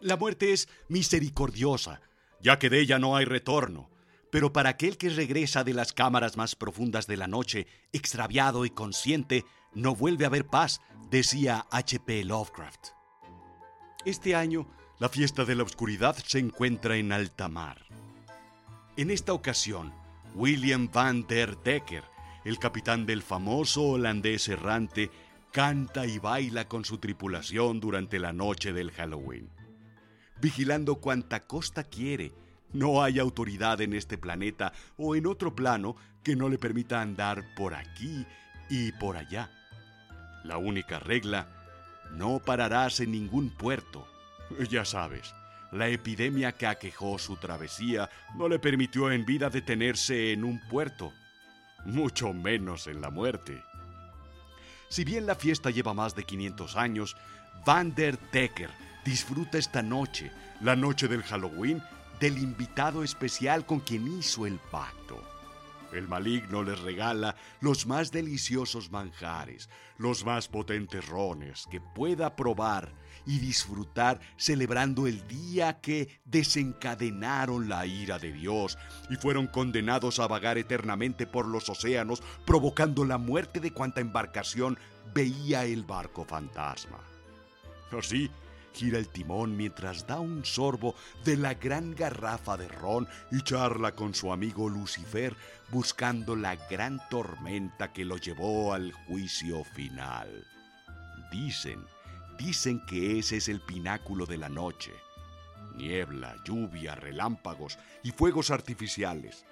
La muerte es misericordiosa, ya que de ella no hay retorno. Pero para aquel que regresa de las cámaras más profundas de la noche, extraviado y consciente, no vuelve a haber paz, decía H.P. Lovecraft. Este año, la fiesta de la oscuridad se encuentra en alta mar. En esta ocasión, William van der Decker, el capitán del famoso holandés errante, canta y baila con su tripulación durante la noche del Halloween. Vigilando cuanta costa quiere, no hay autoridad en este planeta o en otro plano que no le permita andar por aquí y por allá. La única regla, no pararás en ningún puerto. Ya sabes, la epidemia que aquejó su travesía no le permitió en vida detenerse en un puerto, mucho menos en la muerte. Si bien la fiesta lleva más de 500 años, Van der Decker disfruta esta noche, la noche del Halloween, del invitado especial con quien hizo el pacto. El maligno les regala los más deliciosos manjares, los más potentes rones que pueda probar y disfrutar celebrando el día que desencadenaron la ira de Dios y fueron condenados a vagar eternamente por los océanos, provocando la muerte de cuanta embarcación veía el barco fantasma. Así, gira el timón mientras da un sorbo de la gran garrafa de ron y charla con su amigo Lucifer buscando la gran tormenta que lo llevó al juicio final. Dicen, dicen que ese es el pináculo de la noche. Niebla, lluvia, relámpagos y fuegos artificiales.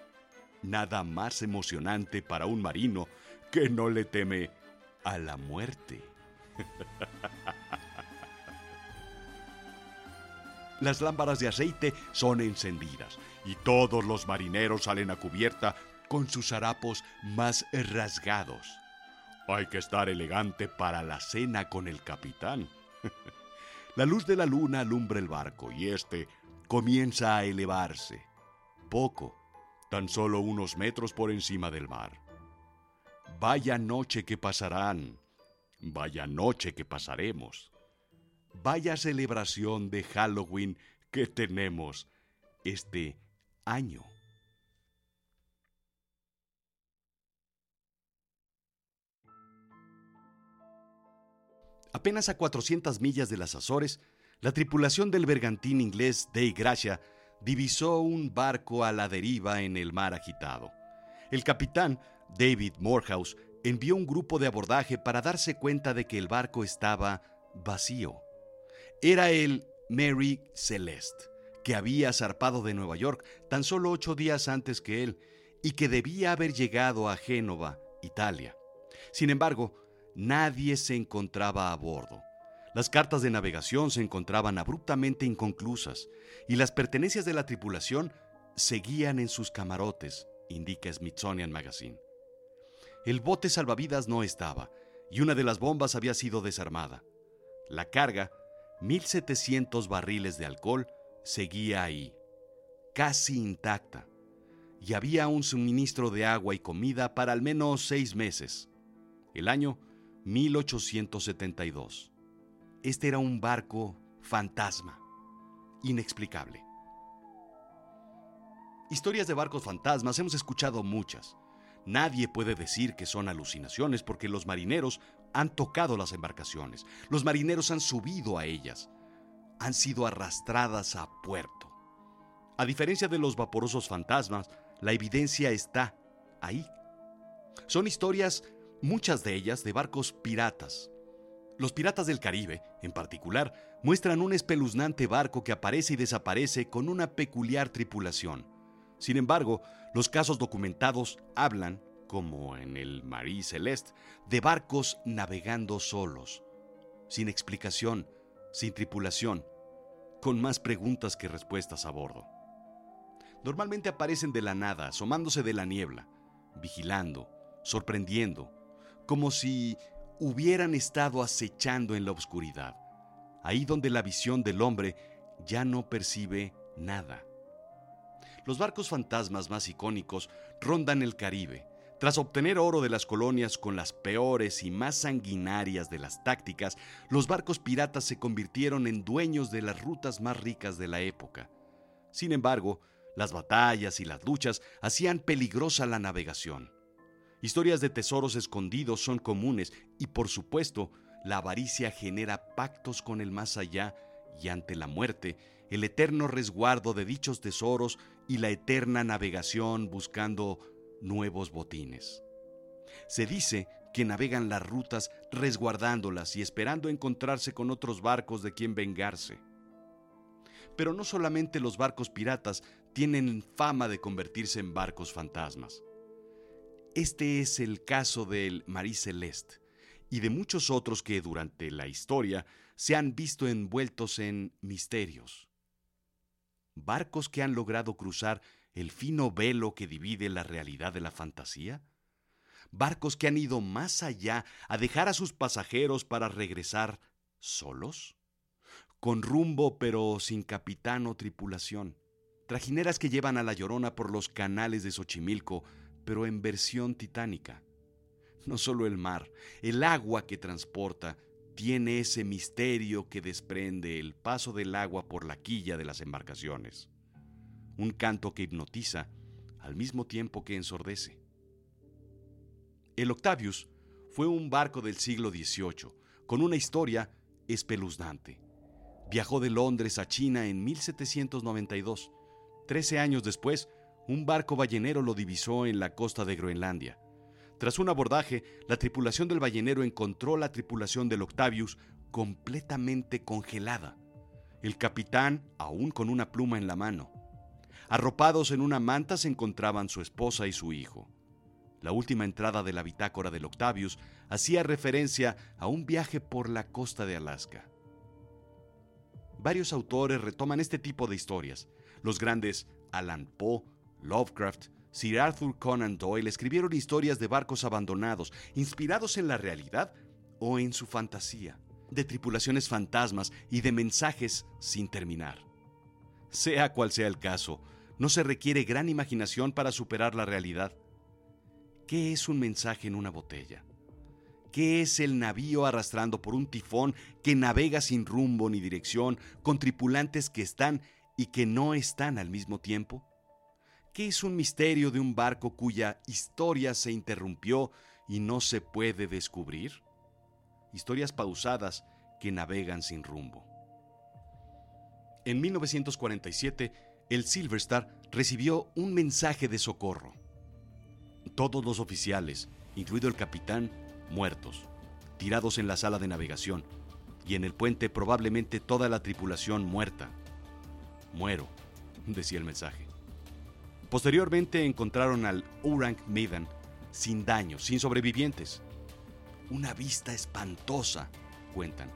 Nada más emocionante para un marino que no le teme a la muerte. Las lámparas de aceite son encendidas y todos los marineros salen a cubierta con sus harapos más rasgados. Hay que estar elegante para la cena con el capitán. la luz de la luna alumbra el barco y éste comienza a elevarse. Poco, tan solo unos metros por encima del mar. Vaya noche que pasarán, vaya noche que pasaremos vaya celebración de Halloween que tenemos este año. Apenas a 400 millas de las Azores, la tripulación del bergantín inglés Dei Gracia divisó un barco a la deriva en el mar agitado. El capitán, David Morehouse, envió un grupo de abordaje para darse cuenta de que el barco estaba vacío. Era el Mary Celeste, que había zarpado de Nueva York tan solo ocho días antes que él y que debía haber llegado a Génova, Italia. Sin embargo, nadie se encontraba a bordo. Las cartas de navegación se encontraban abruptamente inconclusas y las pertenencias de la tripulación seguían en sus camarotes, indica Smithsonian Magazine. El bote salvavidas no estaba y una de las bombas había sido desarmada. La carga 1.700 barriles de alcohol seguía ahí, casi intacta, y había un suministro de agua y comida para al menos seis meses. El año 1872. Este era un barco fantasma, inexplicable. Historias de barcos fantasmas hemos escuchado muchas. Nadie puede decir que son alucinaciones porque los marineros han tocado las embarcaciones, los marineros han subido a ellas, han sido arrastradas a puerto. A diferencia de los vaporosos fantasmas, la evidencia está ahí. Son historias, muchas de ellas, de barcos piratas. Los piratas del Caribe, en particular, muestran un espeluznante barco que aparece y desaparece con una peculiar tripulación. Sin embargo, los casos documentados hablan como en el Marie Celeste, de barcos navegando solos, sin explicación, sin tripulación, con más preguntas que respuestas a bordo. Normalmente aparecen de la nada, asomándose de la niebla, vigilando, sorprendiendo, como si hubieran estado acechando en la oscuridad, ahí donde la visión del hombre ya no percibe nada. Los barcos fantasmas más icónicos rondan el Caribe, Tras obtener oro de las colonias con las peores y más sanguinarias de las tácticas, los barcos piratas se convirtieron en dueños de las rutas más ricas de la época. Sin embargo, las batallas y las luchas hacían peligrosa la navegación. Historias de tesoros escondidos son comunes y, por supuesto, la avaricia genera pactos con el más allá y ante la muerte, el eterno resguardo de dichos tesoros y la eterna navegación buscando nuevos botines. Se dice que navegan las rutas resguardándolas y esperando encontrarse con otros barcos de quien vengarse. Pero no solamente los barcos piratas tienen fama de convertirse en barcos fantasmas. Este es el caso del Marie Celeste y de muchos otros que durante la historia se han visto envueltos en misterios. Barcos que han logrado cruzar el fino velo que divide la realidad de la fantasía? ¿Barcos que han ido más allá a dejar a sus pasajeros para regresar solos? Con rumbo pero sin capitán o tripulación. Trajineras que llevan a la llorona por los canales de Xochimilco, pero en versión titánica. No solo el mar, el agua que transporta tiene ese misterio que desprende el paso del agua por la quilla de las embarcaciones un canto que hipnotiza al mismo tiempo que ensordece. El Octavius fue un barco del siglo XVIII con una historia espeluznante. Viajó de Londres a China en 1792. Trece años después, un barco ballenero lo divisó en la costa de Groenlandia. Tras un abordaje, la tripulación del ballenero encontró la tripulación del Octavius completamente congelada. El capitán, aún con una pluma en la mano, Arropados en una manta se encontraban su esposa y su hijo. La última entrada de la bitácora del Octavius hacía referencia a un viaje por la costa de Alaska. Varios autores retoman este tipo de historias. Los grandes Alan Poe, Lovecraft, Sir Arthur Conan Doyle escribieron historias de barcos abandonados, inspirados en la realidad o en su fantasía, de tripulaciones fantasmas y de mensajes sin terminar. Sea cual sea el caso, no se requiere gran imaginación para superar la realidad. ¿Qué es un mensaje en una botella? ¿Qué es el navío arrastrando por un tifón que navega sin rumbo ni dirección, con tripulantes que están y que no están al mismo tiempo? ¿Qué es un misterio de un barco cuya historia se interrumpió y no se puede descubrir? Historias pausadas que navegan sin rumbo. En 1947, el Silver Star recibió un mensaje de socorro. Todos los oficiales, incluido el capitán, muertos, tirados en la sala de navegación, y en el puente probablemente toda la tripulación muerta. Muero, decía el mensaje. Posteriormente encontraron al Orang Medan sin daños, sin sobrevivientes. Una vista espantosa, cuentan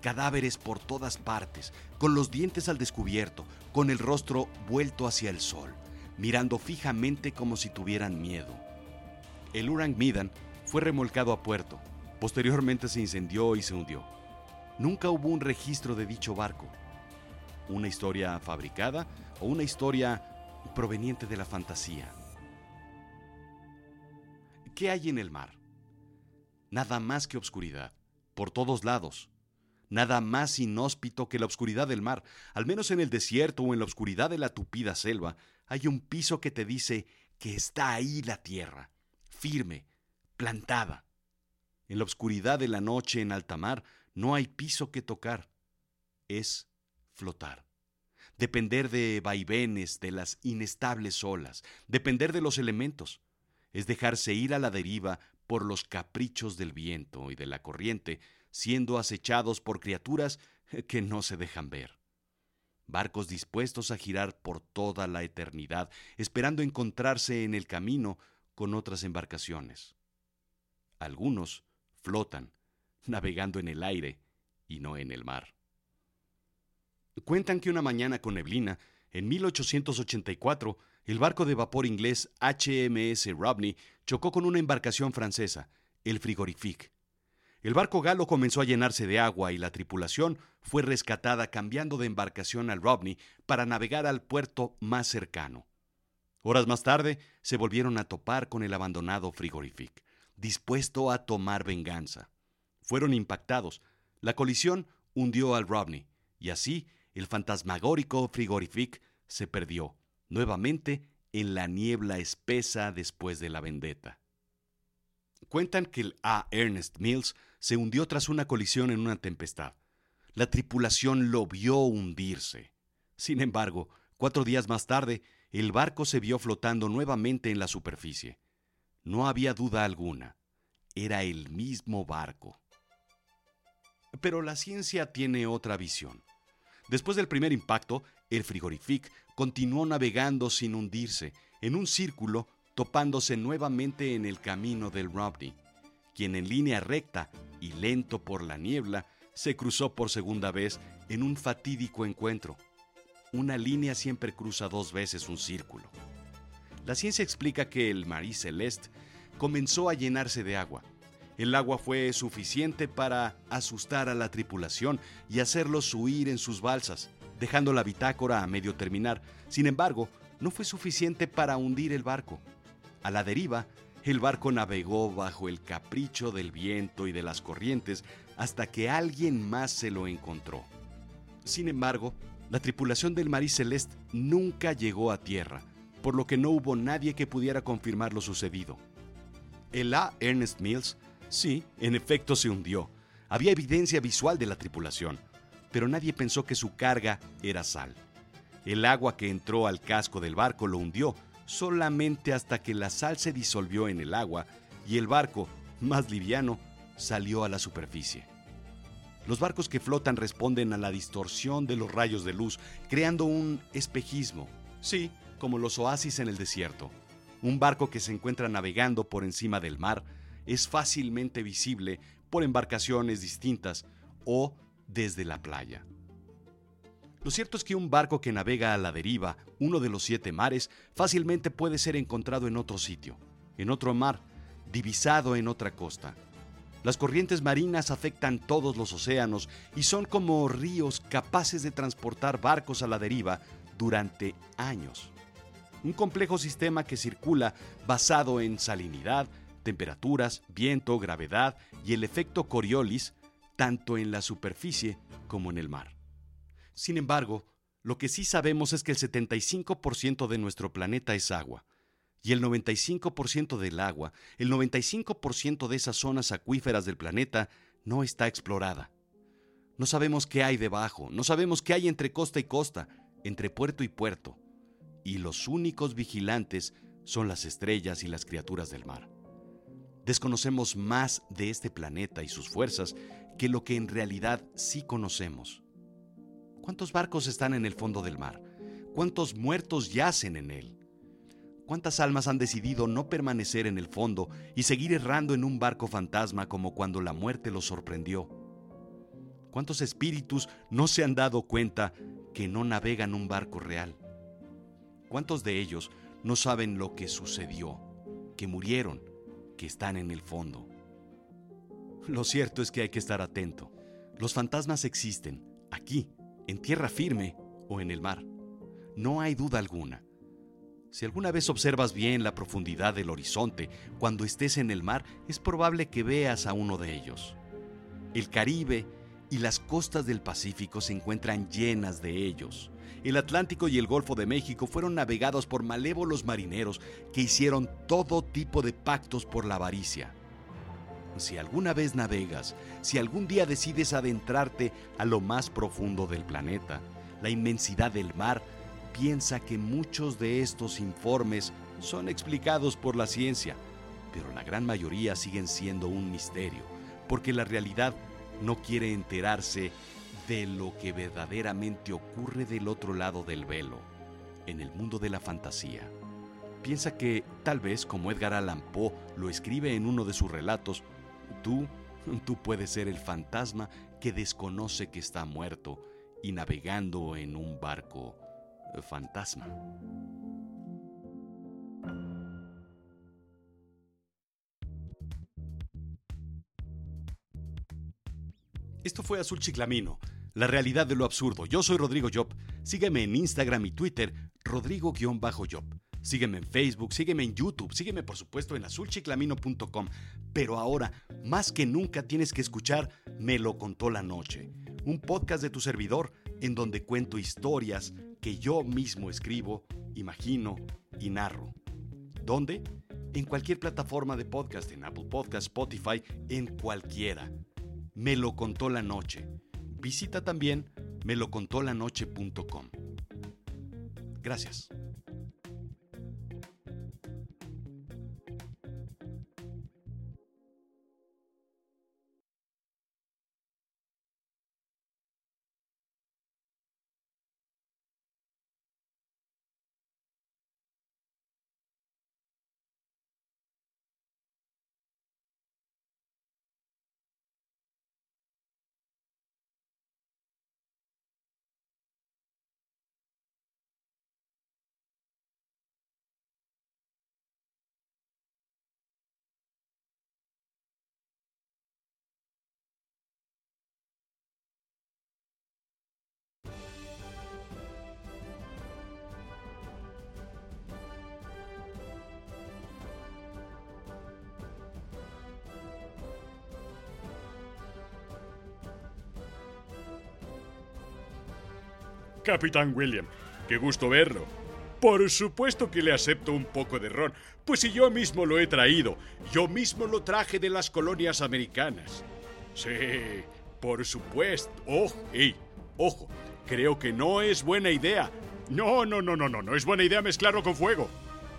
cadáveres por todas partes, con los dientes al descubierto, con el rostro vuelto hacia el sol, mirando fijamente como si tuvieran miedo. El Urang Midan fue remolcado a puerto, posteriormente se incendió y se hundió. Nunca hubo un registro de dicho barco. ¿Una historia fabricada o una historia proveniente de la fantasía? ¿Qué hay en el mar? Nada más que obscuridad, por todos lados nada más inhóspito que la oscuridad del mar. Al menos en el desierto o en la oscuridad de la tupida selva, hay un piso que te dice que está ahí la tierra, firme, plantada. En la oscuridad de la noche en alta mar no hay piso que tocar. Es flotar. Depender de vaivenes, de las inestables olas, depender de los elementos. Es dejarse ir a la deriva por los caprichos del viento y de la corriente, siendo acechados por criaturas que no se dejan ver. Barcos dispuestos a girar por toda la eternidad, esperando encontrarse en el camino con otras embarcaciones. Algunos flotan, navegando en el aire y no en el mar. Cuentan que una mañana con neblina, en 1884, el barco de vapor inglés HMS Rodney chocó con una embarcación francesa, el Frigorifique. El barco galo comenzó a llenarse de agua y la tripulación fue rescatada cambiando de embarcación al Rodney para navegar al puerto más cercano. Horas más tarde se volvieron a topar con el abandonado frigorific, dispuesto a tomar venganza. Fueron impactados. La colisión hundió al Rodney, y así el fantasmagórico frigorific se perdió, nuevamente en la niebla espesa después de la vendetta. Cuentan que el A. Ernest Mills se hundió tras una colisión en una tempestad. La tripulación lo vio hundirse. Sin embargo, cuatro días más tarde, el barco se vio flotando nuevamente en la superficie. No había duda alguna. Era el mismo barco. Pero la ciencia tiene otra visión. Después del primer impacto, el frigorific continuó navegando sin hundirse, en un círculo, topándose nuevamente en el camino del Rodney, quien en línea recta y lento por la niebla se cruzó por segunda vez en un fatídico encuentro. Una línea siempre cruza dos veces un círculo. La ciencia explica que el Marie Celeste comenzó a llenarse de agua. El agua fue suficiente para asustar a la tripulación y hacerlos huir en sus balsas, dejando la bitácora a medio terminar. Sin embargo, no fue suficiente para hundir el barco. A la deriva, el barco navegó bajo el capricho del viento y de las corrientes hasta que alguien más se lo encontró. Sin embargo, la tripulación del Marie Celeste nunca llegó a tierra, por lo que no hubo nadie que pudiera confirmar lo sucedido. El A. Ernest Mills, sí, en efecto se hundió. Había evidencia visual de la tripulación, pero nadie pensó que su carga era sal. El agua que entró al casco del barco lo hundió, solamente hasta que la sal se disolvió en el agua y el barco, más liviano, salió a la superficie. Los barcos que flotan responden a la distorsión de los rayos de luz, creando un espejismo, sí, como los oasis en el desierto. Un barco que se encuentra navegando por encima del mar es fácilmente visible por embarcaciones distintas o desde la playa. Lo cierto es que un barco que navega a la deriva, uno de los siete mares, fácilmente puede ser encontrado en otro sitio, en otro mar, divisado en otra costa. Las corrientes marinas afectan todos los océanos y son como ríos capaces de transportar barcos a la deriva durante años. Un complejo sistema que circula basado en salinidad, temperaturas, viento, gravedad y el efecto Coriolis, tanto en la superficie como en el mar. Sin embargo, lo que sí sabemos es que el 75% de nuestro planeta es agua. Y el 95% del agua, el 95% de esas zonas acuíferas del planeta no está explorada. No sabemos qué hay debajo, no sabemos qué hay entre costa y costa, entre puerto y puerto. Y los únicos vigilantes son las estrellas y las criaturas del mar. Desconocemos más de este planeta y sus fuerzas que lo que en realidad sí conocemos. ¿Cuántos barcos están en el fondo del mar? ¿Cuántos muertos yacen en él? ¿Cuántas almas han decidido no permanecer en el fondo y seguir errando en un barco fantasma como cuando la muerte los sorprendió? ¿Cuántos espíritus no se han dado cuenta que no navegan un barco real? ¿Cuántos de ellos no saben lo que sucedió, que murieron, que están en el fondo? Lo cierto es que hay que estar atento. Los fantasmas existen, aquí, en tierra firme o en el mar. No hay duda alguna. Si alguna vez observas bien la profundidad del horizonte cuando estés en el mar, es probable que veas a uno de ellos. El Caribe y las costas del Pacífico se encuentran llenas de ellos. El Atlántico y el Golfo de México fueron navegados por malévolos marineros que hicieron todo tipo de pactos por la avaricia. Si alguna vez navegas, si algún día decides adentrarte a lo más profundo del planeta, la inmensidad del mar, piensa que muchos de estos informes son explicados por la ciencia, pero la gran mayoría siguen siendo un misterio, porque la realidad no quiere enterarse de lo que verdaderamente ocurre del otro lado del velo, en el mundo de la fantasía. Piensa que, tal vez como Edgar Allan Poe lo escribe en uno de sus relatos, Tú, tú puedes ser el fantasma que desconoce que está muerto y navegando en un barco eh, fantasma. Esto fue Azul Chiclamino, la realidad de lo absurdo. Yo soy Rodrigo Job. Sígueme en Instagram y Twitter, Rodrigo-Job. Sígueme en Facebook, sígueme en YouTube, sígueme por supuesto en azulchiclamino.com. Pero ahora, más que nunca, tienes que escuchar Me lo contó la noche, un podcast de tu servidor en donde cuento historias que yo mismo escribo, imagino y narro. ¿Dónde? En cualquier plataforma de podcast, en Apple Podcast, Spotify, en cualquiera. Me lo contó la noche. Visita también melocontolanoche.com. Gracias. Capitán William, qué gusto verlo. Por supuesto que le acepto un poco de ron, pues si yo mismo lo he traído, yo mismo lo traje de las colonias americanas. Sí, por supuesto. Ojo, ey, ojo, creo que no es buena idea. No, no, no, no, no, no es buena idea mezclarlo con fuego.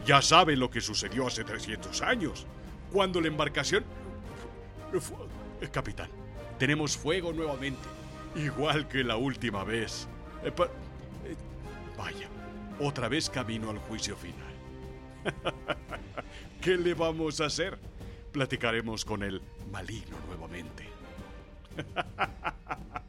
Ya saben lo que sucedió hace 300 años, cuando la embarcación... Capitán, tenemos fuego nuevamente, igual que la última vez. Eh, eh, vaya, otra vez camino al juicio final. ¿Qué le vamos a hacer? Platicaremos con el maligno nuevamente.